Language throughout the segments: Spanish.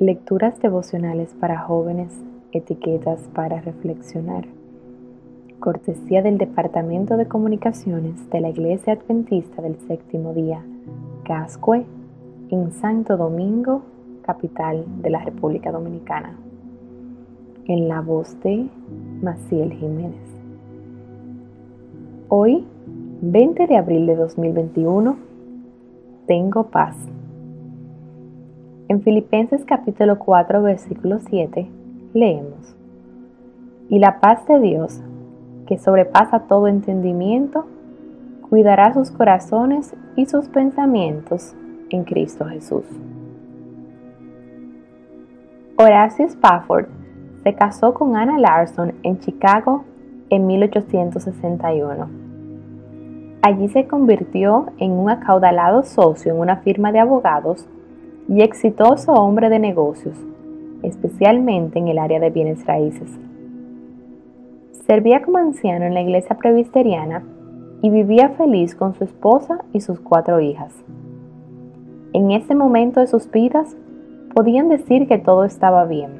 Lecturas devocionales para jóvenes, etiquetas para reflexionar. Cortesía del Departamento de Comunicaciones de la Iglesia Adventista del Séptimo Día, Cascue, en Santo Domingo, capital de la República Dominicana. En la voz de Maciel Jiménez. Hoy, 20 de abril de 2021, tengo paz. En Filipenses capítulo 4 versículo 7 leemos, Y la paz de Dios, que sobrepasa todo entendimiento, cuidará sus corazones y sus pensamientos en Cristo Jesús. Horacio Spafford se casó con Anna Larson en Chicago en 1861. Allí se convirtió en un acaudalado socio en una firma de abogados y exitoso hombre de negocios, especialmente en el área de bienes raíces. Servía como anciano en la iglesia presbiteriana y vivía feliz con su esposa y sus cuatro hijas. En ese momento de sus vidas podían decir que todo estaba bien,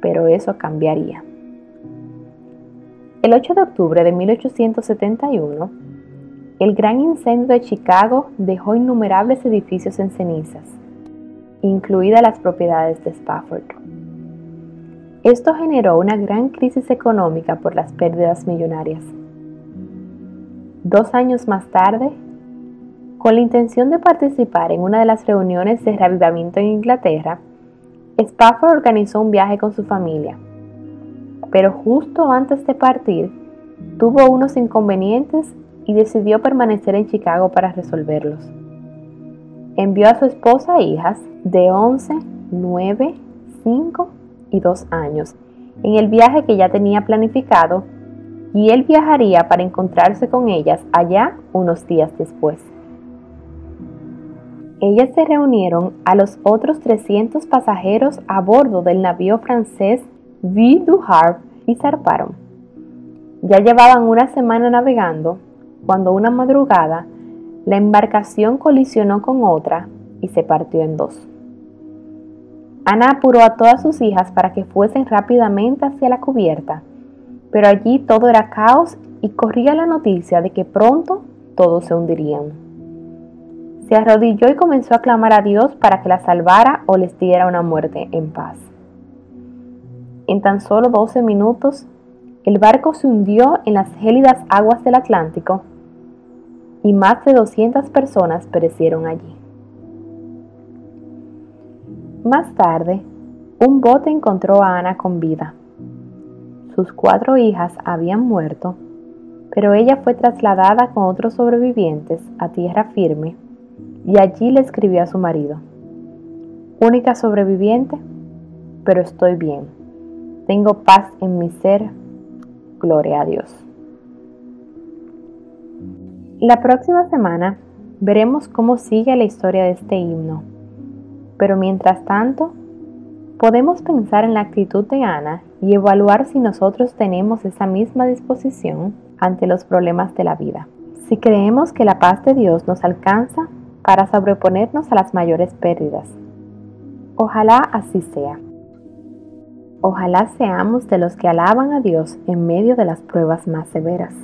pero eso cambiaría. El 8 de octubre de 1871, el gran incendio de Chicago dejó innumerables edificios en cenizas incluidas las propiedades de Spafford. Esto generó una gran crisis económica por las pérdidas millonarias. Dos años más tarde, con la intención de participar en una de las reuniones de reavivamiento en Inglaterra, Spafford organizó un viaje con su familia, pero justo antes de partir, tuvo unos inconvenientes y decidió permanecer en Chicago para resolverlos. Envió a su esposa e hijas de 11, 9, 5 y 2 años en el viaje que ya tenía planificado y él viajaría para encontrarse con ellas allá unos días después. Ellas se reunieron a los otros 300 pasajeros a bordo del navío francés Ville du Havre y zarparon. Ya llevaban una semana navegando cuando una madrugada la embarcación colisionó con otra y se partió en dos. Ana apuró a todas sus hijas para que fuesen rápidamente hacia la cubierta, pero allí todo era caos y corría la noticia de que pronto todos se hundirían. Se arrodilló y comenzó a clamar a Dios para que la salvara o les diera una muerte en paz. En tan solo 12 minutos, el barco se hundió en las gélidas aguas del Atlántico y más de 200 personas perecieron allí. Más tarde, un bote encontró a Ana con vida. Sus cuatro hijas habían muerto, pero ella fue trasladada con otros sobrevivientes a tierra firme y allí le escribió a su marido. Única sobreviviente, pero estoy bien. Tengo paz en mi ser. Gloria a Dios. La próxima semana veremos cómo sigue la historia de este himno pero mientras tanto, podemos pensar en la actitud de Ana y evaluar si nosotros tenemos esa misma disposición ante los problemas de la vida. Si creemos que la paz de Dios nos alcanza para sobreponernos a las mayores pérdidas. Ojalá así sea. Ojalá seamos de los que alaban a Dios en medio de las pruebas más severas.